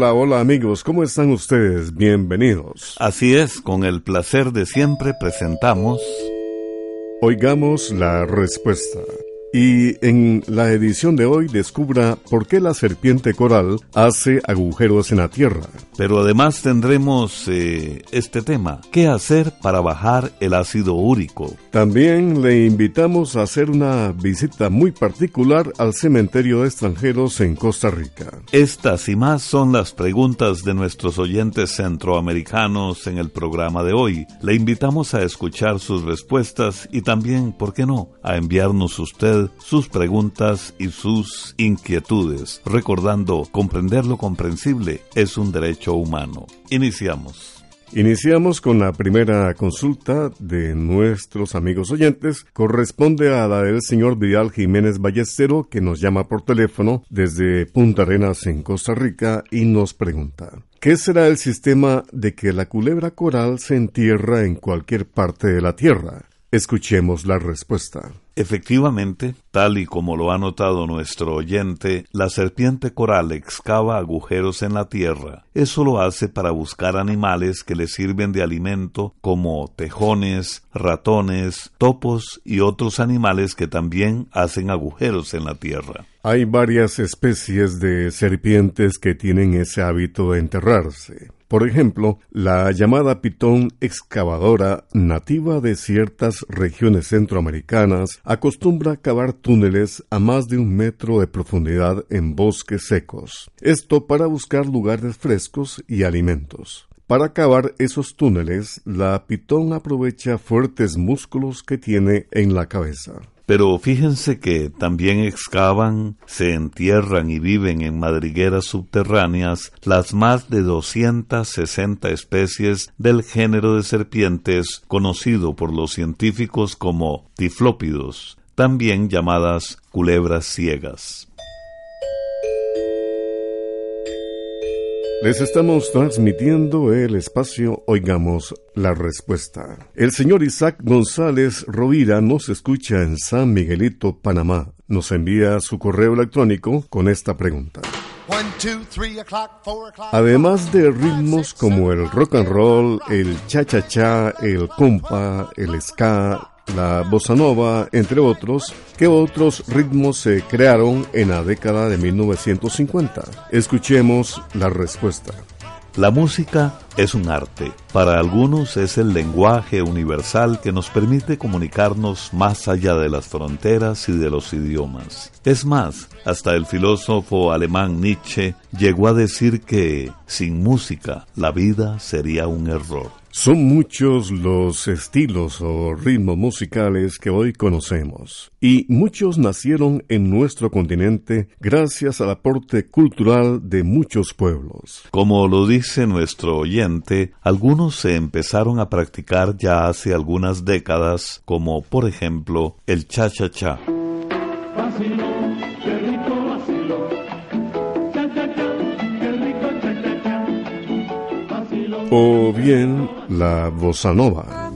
Hola, hola amigos, ¿cómo están ustedes? Bienvenidos. Así es, con el placer de siempre presentamos... Oigamos la respuesta. Y en la edición de hoy descubra por qué la serpiente coral hace agujeros en la tierra. Pero además tendremos eh, este tema, ¿qué hacer para bajar el ácido úrico? También le invitamos a hacer una visita muy particular al cementerio de extranjeros en Costa Rica. Estas y más son las preguntas de nuestros oyentes centroamericanos en el programa de hoy. Le invitamos a escuchar sus respuestas y también, ¿por qué no?, a enviarnos sus preguntas y sus inquietudes, recordando comprender lo comprensible es un derecho humano. Iniciamos. Iniciamos con la primera consulta de nuestros amigos oyentes. Corresponde a la del señor Vidal Jiménez Ballestero, que nos llama por teléfono desde Punta Arenas en Costa Rica y nos pregunta. ¿Qué será el sistema de que la culebra coral se entierra en cualquier parte de la Tierra? Escuchemos la respuesta. Efectivamente, tal y como lo ha notado nuestro oyente, la serpiente coral excava agujeros en la tierra. Eso lo hace para buscar animales que le sirven de alimento como tejones, ratones, topos y otros animales que también hacen agujeros en la tierra. Hay varias especies de serpientes que tienen ese hábito de enterrarse. Por ejemplo, la llamada pitón excavadora, nativa de ciertas regiones centroamericanas, acostumbra cavar túneles a más de un metro de profundidad en bosques secos. Esto para buscar lugares frescos y alimentos. Para cavar esos túneles, la pitón aprovecha fuertes músculos que tiene en la cabeza. Pero fíjense que también excavan, se entierran y viven en madrigueras subterráneas las más de 260 especies del género de serpientes conocido por los científicos como tiflópidos, también llamadas culebras ciegas. Les estamos transmitiendo el espacio Oigamos la Respuesta. El señor Isaac González Rovira nos escucha en San Miguelito, Panamá. Nos envía su correo electrónico con esta pregunta. Además de ritmos como el rock and roll, el cha-cha-cha, el compa, el ska, la bossa nova, entre otros, ¿qué otros ritmos se crearon en la década de 1950? Escuchemos la respuesta. La música es un arte. Para algunos es el lenguaje universal que nos permite comunicarnos más allá de las fronteras y de los idiomas. Es más, hasta el filósofo alemán Nietzsche llegó a decir que sin música la vida sería un error. Son muchos los estilos o ritmos musicales que hoy conocemos, y muchos nacieron en nuestro continente gracias al aporte cultural de muchos pueblos. Como lo dice nuestro oyente, algunos se empezaron a practicar ya hace algunas décadas, como por ejemplo el cha-cha-cha. O bien la bossa nova.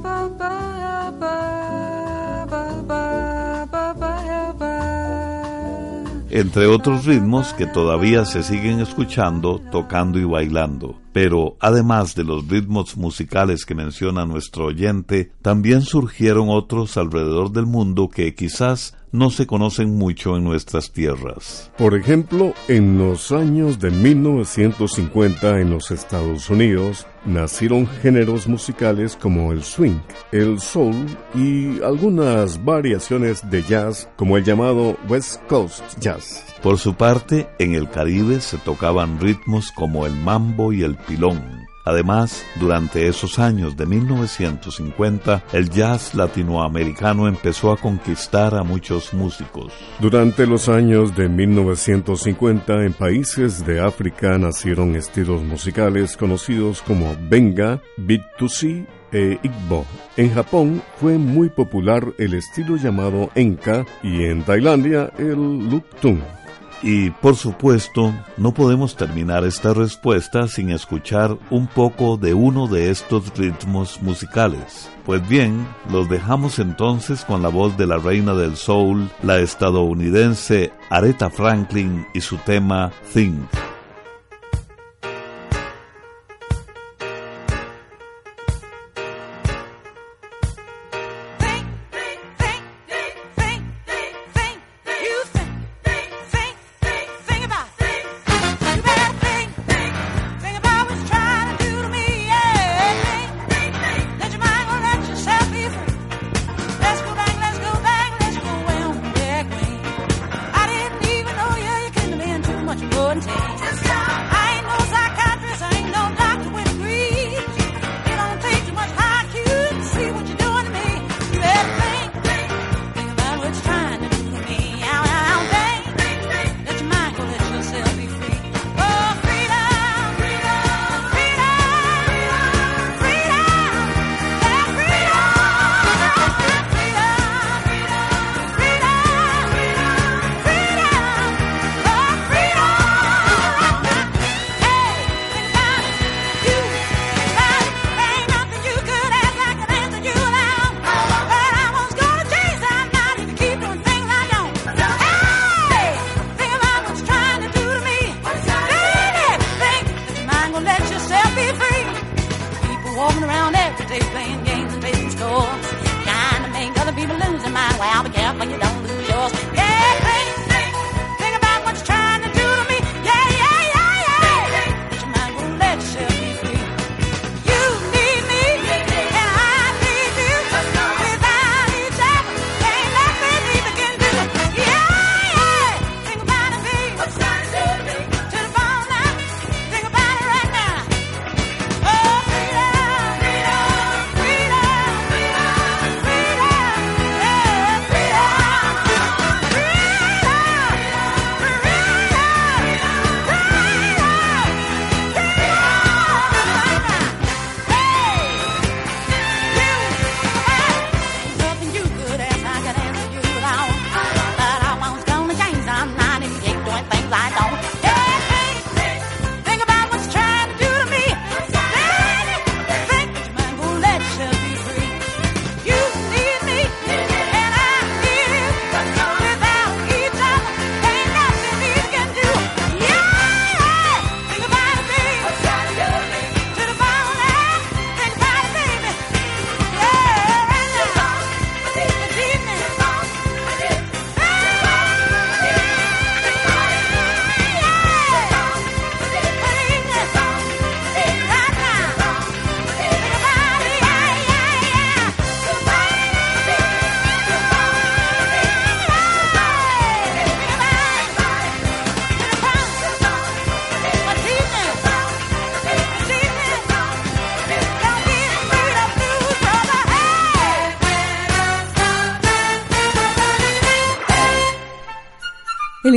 entre otros ritmos que todavía se siguen escuchando, tocando y bailando. Pero además de los ritmos musicales que menciona nuestro oyente, también surgieron otros alrededor del mundo que quizás no se conocen mucho en nuestras tierras. Por ejemplo, en los años de 1950 en los Estados Unidos nacieron géneros musicales como el swing, el soul y algunas variaciones de jazz como el llamado West Coast Jazz. Por su parte, en el Caribe se tocaban ritmos como el mambo y el pilón. Además, durante esos años de 1950, el jazz latinoamericano empezó a conquistar a muchos músicos. Durante los años de 1950, en países de África nacieron estilos musicales conocidos como benga, see e Igbo. En Japón fue muy popular el estilo llamado Enka y en Tailandia el Luktung. Y por supuesto, no podemos terminar esta respuesta sin escuchar un poco de uno de estos ritmos musicales. Pues bien, los dejamos entonces con la voz de la reina del soul, la estadounidense Aretha Franklin y su tema Think.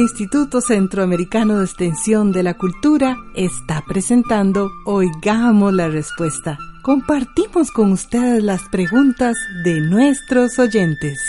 Instituto Centroamericano de Extensión de la Cultura está presentando Oigamos la Respuesta. Compartimos con ustedes las preguntas de nuestros oyentes.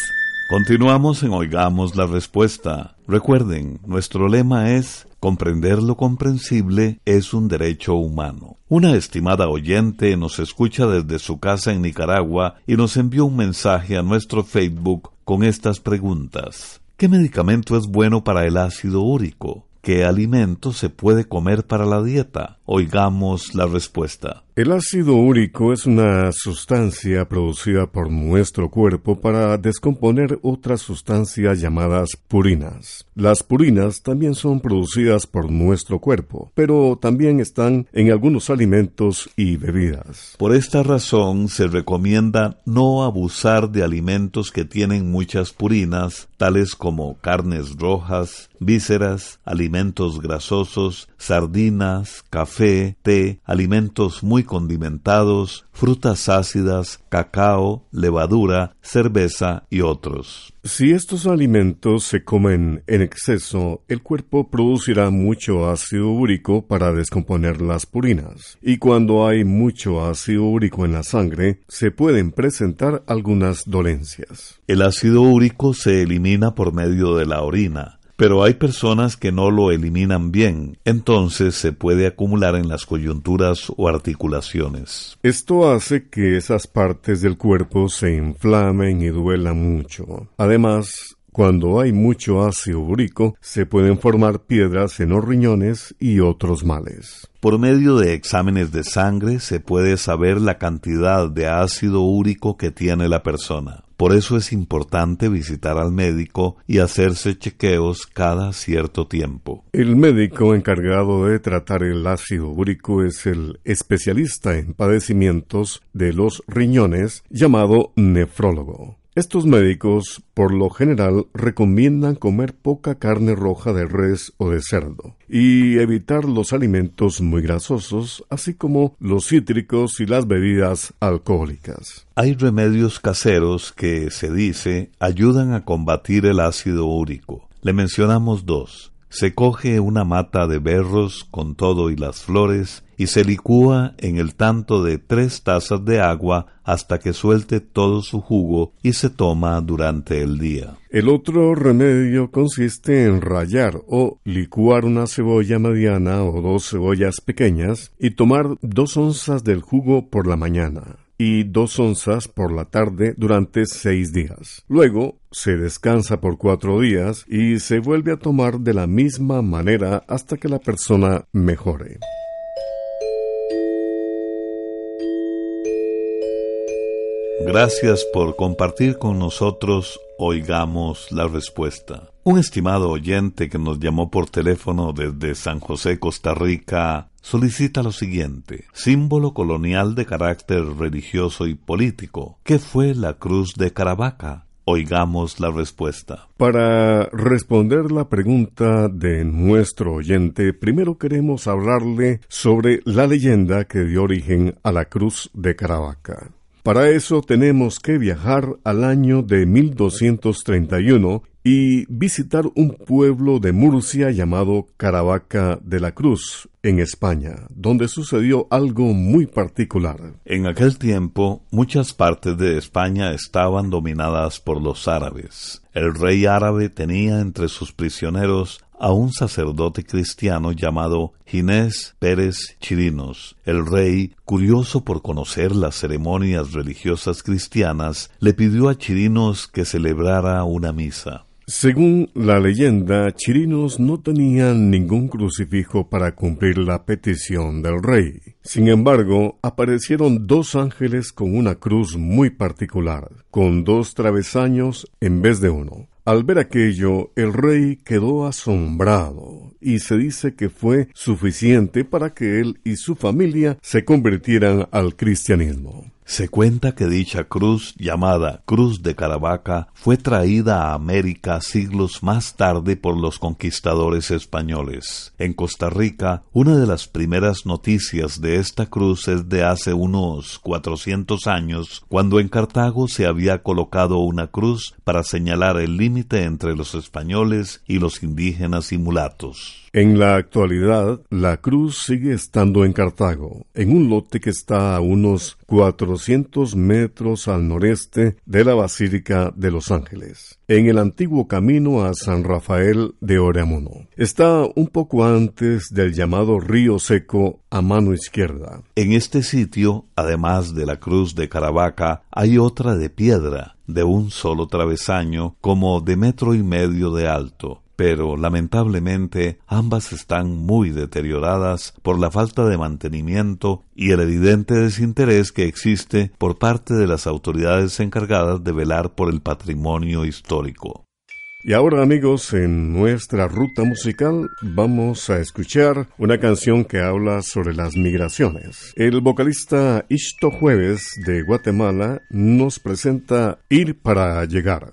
Continuamos en Oigamos la Respuesta. Recuerden, nuestro lema es Comprender lo comprensible es un derecho humano. Una estimada oyente nos escucha desde su casa en Nicaragua y nos envió un mensaje a nuestro Facebook con estas preguntas. ¿Qué medicamento es bueno para el ácido úrico? ¿Qué alimento se puede comer para la dieta? Oigamos la respuesta. El ácido úrico es una sustancia producida por nuestro cuerpo para descomponer otras sustancias llamadas purinas. Las purinas también son producidas por nuestro cuerpo, pero también están en algunos alimentos y bebidas. Por esta razón se recomienda no abusar de alimentos que tienen muchas purinas, tales como carnes rojas, vísceras, alimentos grasosos, sardinas, café, té, alimentos muy condimentados, frutas ácidas, cacao, levadura, cerveza y otros. Si estos alimentos se comen en exceso, el cuerpo producirá mucho ácido úrico para descomponer las purinas. Y cuando hay mucho ácido úrico en la sangre, se pueden presentar algunas dolencias. El ácido úrico se elimina por medio de la orina pero hay personas que no lo eliminan bien, entonces se puede acumular en las coyunturas o articulaciones. Esto hace que esas partes del cuerpo se inflamen y duelan mucho. Además, cuando hay mucho ácido úrico, se pueden formar piedras en los riñones y otros males. Por medio de exámenes de sangre se puede saber la cantidad de ácido úrico que tiene la persona. Por eso es importante visitar al médico y hacerse chequeos cada cierto tiempo. El médico encargado de tratar el ácido úrico es el especialista en padecimientos de los riñones llamado nefrólogo. Estos médicos, por lo general, recomiendan comer poca carne roja de res o de cerdo y evitar los alimentos muy grasosos, así como los cítricos y las bebidas alcohólicas. Hay remedios caseros que, se dice, ayudan a combatir el ácido úrico. Le mencionamos dos. Se coge una mata de berros con todo y las flores y se licúa en el tanto de tres tazas de agua hasta que suelte todo su jugo y se toma durante el día. El otro remedio consiste en rallar o licuar una cebolla mediana o dos cebollas pequeñas y tomar dos onzas del jugo por la mañana y dos onzas por la tarde durante seis días. Luego se descansa por cuatro días y se vuelve a tomar de la misma manera hasta que la persona mejore. Gracias por compartir con nosotros Oigamos la Respuesta. Un estimado oyente que nos llamó por teléfono desde San José, Costa Rica, solicita lo siguiente, símbolo colonial de carácter religioso y político. ¿Qué fue la cruz de Caravaca? Oigamos la respuesta. Para responder la pregunta de nuestro oyente, primero queremos hablarle sobre la leyenda que dio origen a la cruz de Caravaca. Para eso tenemos que viajar al año de 1231 y visitar un pueblo de Murcia llamado Caravaca de la Cruz, en España, donde sucedió algo muy particular. En aquel tiempo, muchas partes de España estaban dominadas por los árabes. El rey árabe tenía entre sus prisioneros a un sacerdote cristiano llamado Ginés Pérez Chirinos. El rey, curioso por conocer las ceremonias religiosas cristianas, le pidió a Chirinos que celebrara una misa. Según la leyenda, Chirinos no tenían ningún crucifijo para cumplir la petición del rey. Sin embargo, aparecieron dos ángeles con una cruz muy particular, con dos travesaños en vez de uno. Al ver aquello, el rey quedó asombrado y se dice que fue suficiente para que él y su familia se convirtieran al cristianismo. Se cuenta que dicha cruz, llamada Cruz de Caravaca, fue traída a América siglos más tarde por los conquistadores españoles. En Costa Rica, una de las primeras noticias de esta cruz es de hace unos 400 años, cuando en Cartago se había colocado una cruz para señalar el límite entre los españoles y los indígenas y mulatos. En la actualidad, la cruz sigue estando en Cartago, en un lote que está a unos 400 metros al noreste de la Basílica de Los Ángeles, en el antiguo camino a San Rafael de Oreamuno. Está un poco antes del llamado Río Seco a mano izquierda. En este sitio, además de la cruz de Caravaca, hay otra de piedra, de un solo travesaño, como de metro y medio de alto pero lamentablemente ambas están muy deterioradas por la falta de mantenimiento y el evidente desinterés que existe por parte de las autoridades encargadas de velar por el patrimonio histórico. Y ahora amigos, en nuestra ruta musical vamos a escuchar una canción que habla sobre las migraciones. El vocalista Isto Jueves de Guatemala nos presenta Ir para llegar.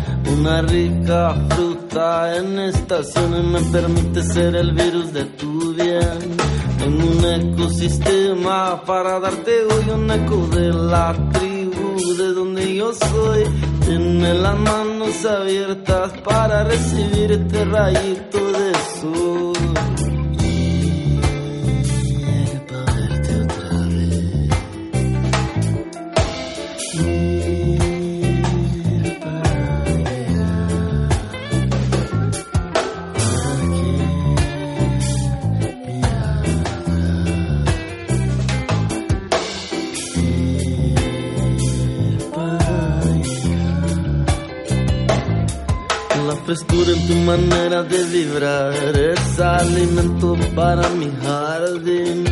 Una rica fruta en estaciones me permite ser el virus de tu bien. En un ecosistema para darte hoy un eco de la tribu de donde yo soy. Tiene las manos abiertas para recibirte rayito de sol. Frescura en tu manera de vibrar es alimento para mi jardín.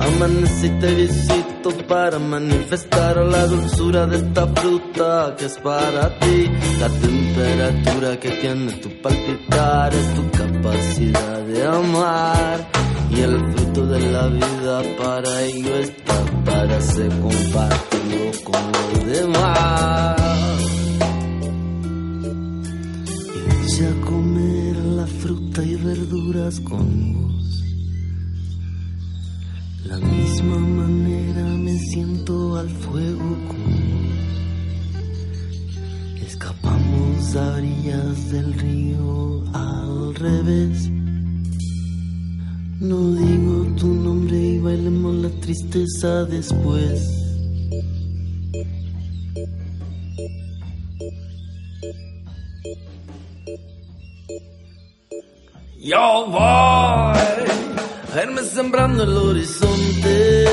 Amanece y te visito para manifestar la dulzura de esta fruta que es para ti. La temperatura que tiene tu palpitar es tu capacidad de amar. Y el fruto de la vida para ello está, para ser compartido con los demás. A comer la fruta y verduras con vos. La misma manera me siento al fuego con vos. Escapamos a orillas del río al revés no digo tu nombre y bailemos la tristeza después. Yo voy a sembrando el horizonte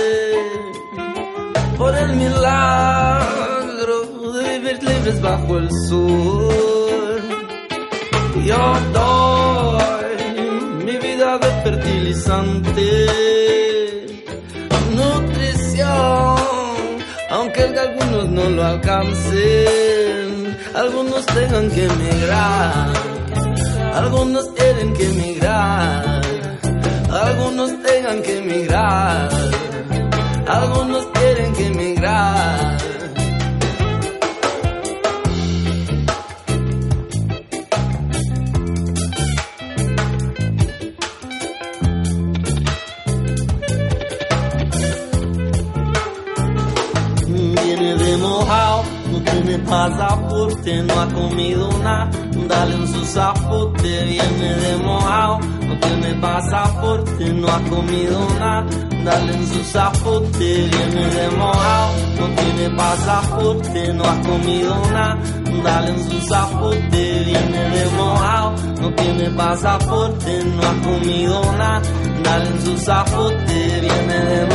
por el milagro de vivir libres bajo el sol. Yo doy de fertilizante, nutrición, aunque algunos no lo alcancen, algunos tengan que emigrar, algunos tienen que emigrar, algunos tengan que emigrar, algunos tienen que emigrar. Pasaporte, no ha comido nada, dale un zapote, viene de mojado, no tiene pasaporte, no ha comido nada, dale un zapote, viene de mojado, no tiene pasaporte, no ha comido nada, dale un zapote, viene de mojado, no tiene pasaporte, no ha comido nada, dale un zapote, viene de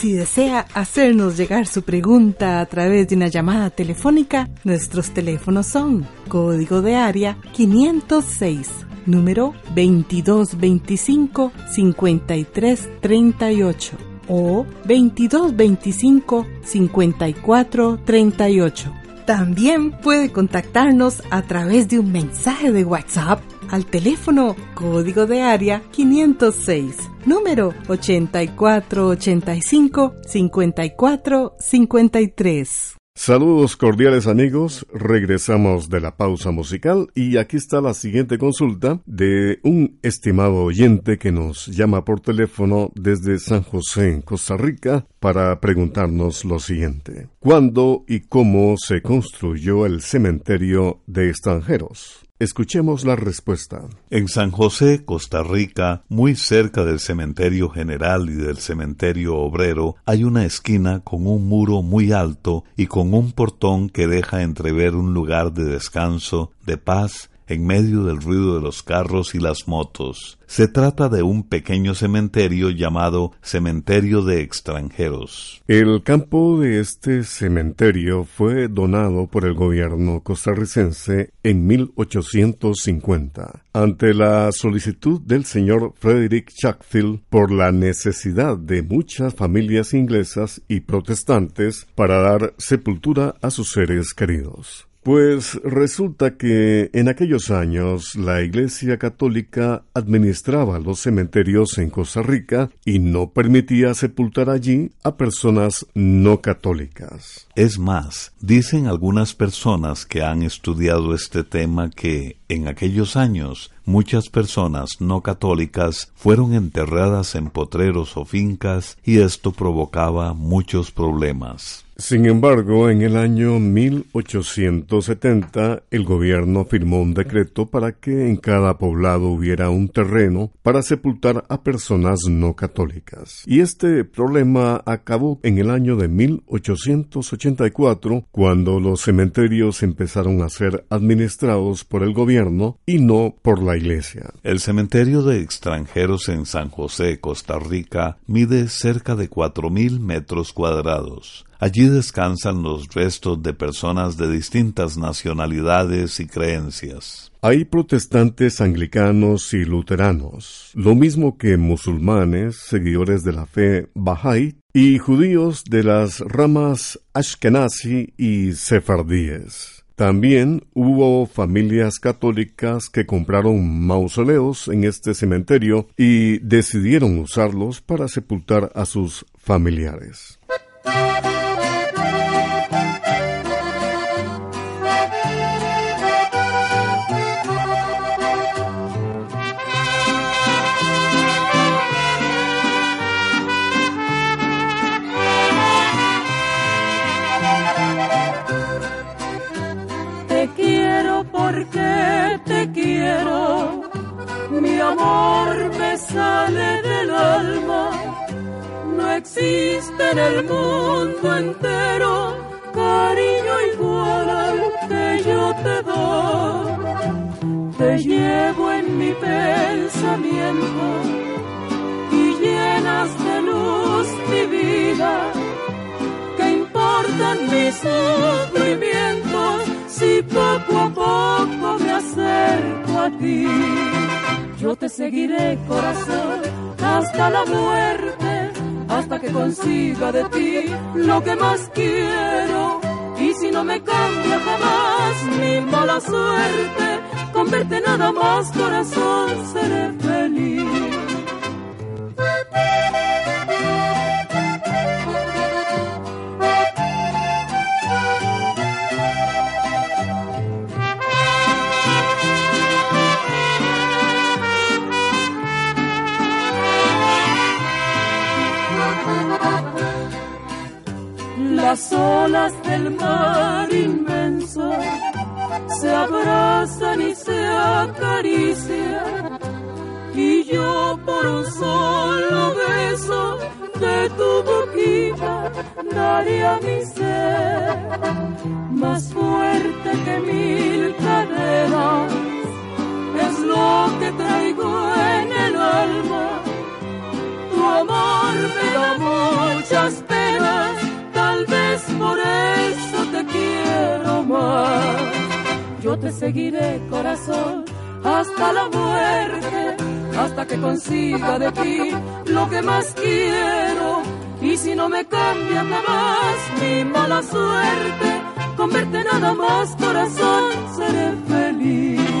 Si desea hacernos llegar su pregunta a través de una llamada telefónica, nuestros teléfonos son código de área 506 número 2225 5338 o 2225 5438. También puede contactarnos a través de un mensaje de WhatsApp al teléfono código de área 506, número 8485 5453. Saludos cordiales amigos, regresamos de la pausa musical y aquí está la siguiente consulta de un estimado oyente que nos llama por teléfono desde San José, Costa Rica, para preguntarnos lo siguiente. ¿Cuándo y cómo se construyó el cementerio de extranjeros? Escuchemos la respuesta. En San José, Costa Rica, muy cerca del cementerio general y del cementerio obrero, hay una esquina con un muro muy alto y con un portón que deja entrever un lugar de descanso, de paz en medio del ruido de los carros y las motos. Se trata de un pequeño cementerio llamado Cementerio de Extranjeros. El campo de este cementerio fue donado por el gobierno costarricense en 1850, ante la solicitud del señor Frederick Chatfield por la necesidad de muchas familias inglesas y protestantes para dar sepultura a sus seres queridos. Pues resulta que en aquellos años la Iglesia Católica administraba los cementerios en Costa Rica y no permitía sepultar allí a personas no católicas. Es más, dicen algunas personas que han estudiado este tema que en aquellos años muchas personas no católicas fueron enterradas en potreros o fincas y esto provocaba muchos problemas. Sin embargo, en el año 1870 el gobierno firmó un decreto para que en cada poblado hubiera un terreno para sepultar a personas no católicas. Y este problema acabó en el año de 1884 cuando los cementerios empezaron a ser administrados por el gobierno y no por la iglesia. El cementerio de extranjeros en San José, Costa Rica, mide cerca de 4.000 metros cuadrados. Allí descansan los restos de personas de distintas nacionalidades y creencias. Hay protestantes anglicanos y luteranos, lo mismo que musulmanes, seguidores de la fe Bahá'í, y judíos de las ramas Ashkenazi y Sefardíes. También hubo familias católicas que compraron mausoleos en este cementerio y decidieron usarlos para sepultar a sus familiares. Sale del alma. No existe en el mundo entero cariño igual al que yo te doy. Te llevo en mi pensamiento y llenas de luz mi vida. ¿Qué importan mis sufrimientos si poco a poco me acerco a ti? Yo te seguiré, corazón, hasta la muerte, hasta que consiga de ti lo que más quiero. Y si no me cambia jamás mi mala suerte, con verte nada más, corazón, seré feliz. Las olas del mar inmenso se abrazan y se acarician y yo por un solo beso de tu boquita daría mi ser más fuerte que mil cadenas. Es lo que traigo en el alma tu amor me da muchas penas vez por eso te quiero más. Yo te seguiré, corazón, hasta la muerte, hasta que consiga de ti lo que más quiero. Y si no me cambia jamás mi mala suerte, con verte nada más, corazón, seré feliz.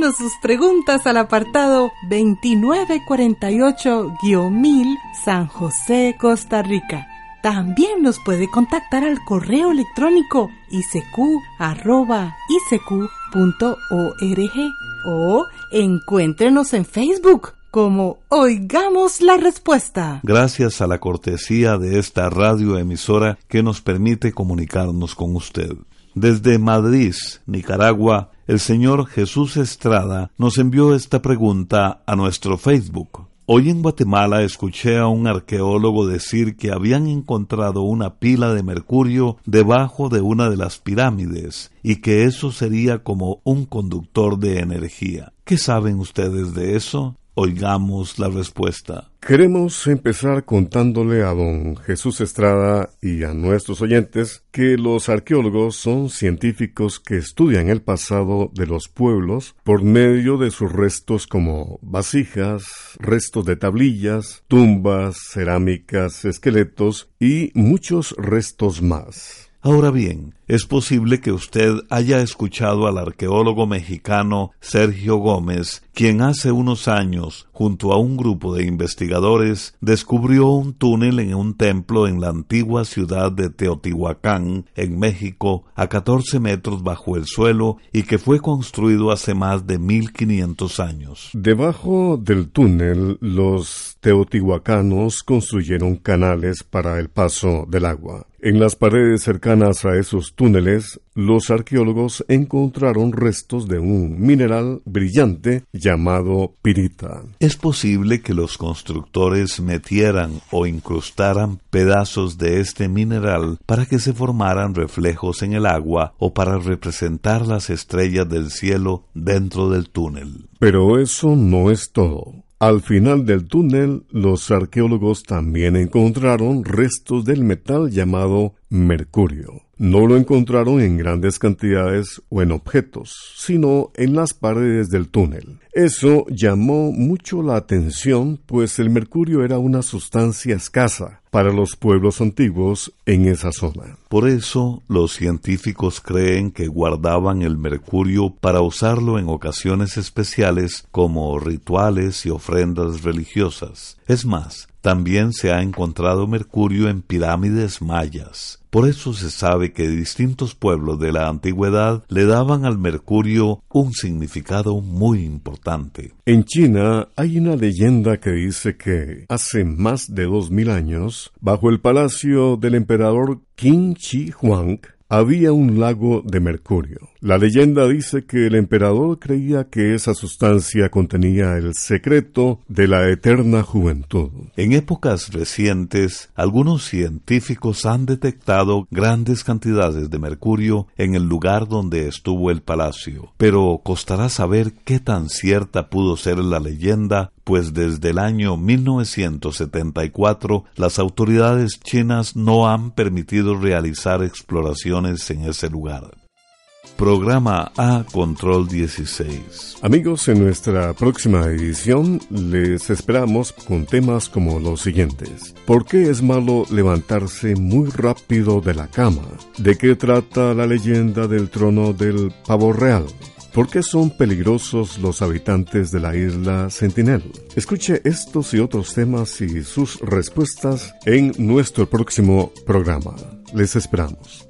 Sus preguntas al apartado 2948-1000 San José, Costa Rica. También nos puede contactar al correo electrónico isq.org o encuéntrenos en Facebook como Oigamos la Respuesta. Gracias a la cortesía de esta radioemisora que nos permite comunicarnos con usted. Desde Madrid, Nicaragua, el señor Jesús Estrada nos envió esta pregunta a nuestro Facebook. Hoy en Guatemala escuché a un arqueólogo decir que habían encontrado una pila de mercurio debajo de una de las pirámides y que eso sería como un conductor de energía. ¿Qué saben ustedes de eso? Oigamos la respuesta. Queremos empezar contándole a don Jesús Estrada y a nuestros oyentes que los arqueólogos son científicos que estudian el pasado de los pueblos por medio de sus restos como vasijas, restos de tablillas, tumbas, cerámicas, esqueletos y muchos restos más. Ahora bien, es posible que usted haya escuchado al arqueólogo mexicano Sergio Gómez, quien hace unos años, junto a un grupo de investigadores, descubrió un túnel en un templo en la antigua ciudad de Teotihuacán, en México, a 14 metros bajo el suelo y que fue construido hace más de 1500 años. Debajo del túnel, los teotihuacanos construyeron canales para el paso del agua. En las paredes cercanas a esos túneles, los arqueólogos encontraron restos de un mineral brillante llamado pirita. Es posible que los constructores metieran o incrustaran pedazos de este mineral para que se formaran reflejos en el agua o para representar las estrellas del cielo dentro del túnel. Pero eso no es todo. Al final del túnel, los arqueólogos también encontraron restos del metal llamado mercurio. No lo encontraron en grandes cantidades o en objetos, sino en las paredes del túnel. Eso llamó mucho la atención, pues el mercurio era una sustancia escasa para los pueblos antiguos en esa zona. Por eso los científicos creen que guardaban el mercurio para usarlo en ocasiones especiales como rituales y ofrendas religiosas. Es más, también se ha encontrado mercurio en pirámides mayas. Por eso se sabe que distintos pueblos de la antigüedad le daban al mercurio un significado muy importante. En China hay una leyenda que dice que hace más de dos mil años, bajo el palacio del emperador Qin Shi Huang, había un lago de mercurio. La leyenda dice que el emperador creía que esa sustancia contenía el secreto de la eterna juventud. En épocas recientes, algunos científicos han detectado grandes cantidades de mercurio en el lugar donde estuvo el palacio, pero costará saber qué tan cierta pudo ser la leyenda pues desde el año 1974 las autoridades chinas no han permitido realizar exploraciones en ese lugar. Programa A Control 16. Amigos, en nuestra próxima edición les esperamos con temas como los siguientes. ¿Por qué es malo levantarse muy rápido de la cama? ¿De qué trata la leyenda del trono del pavo real? ¿Por qué son peligrosos los habitantes de la isla Sentinel? Escuche estos y otros temas y sus respuestas en nuestro próximo programa. Les esperamos.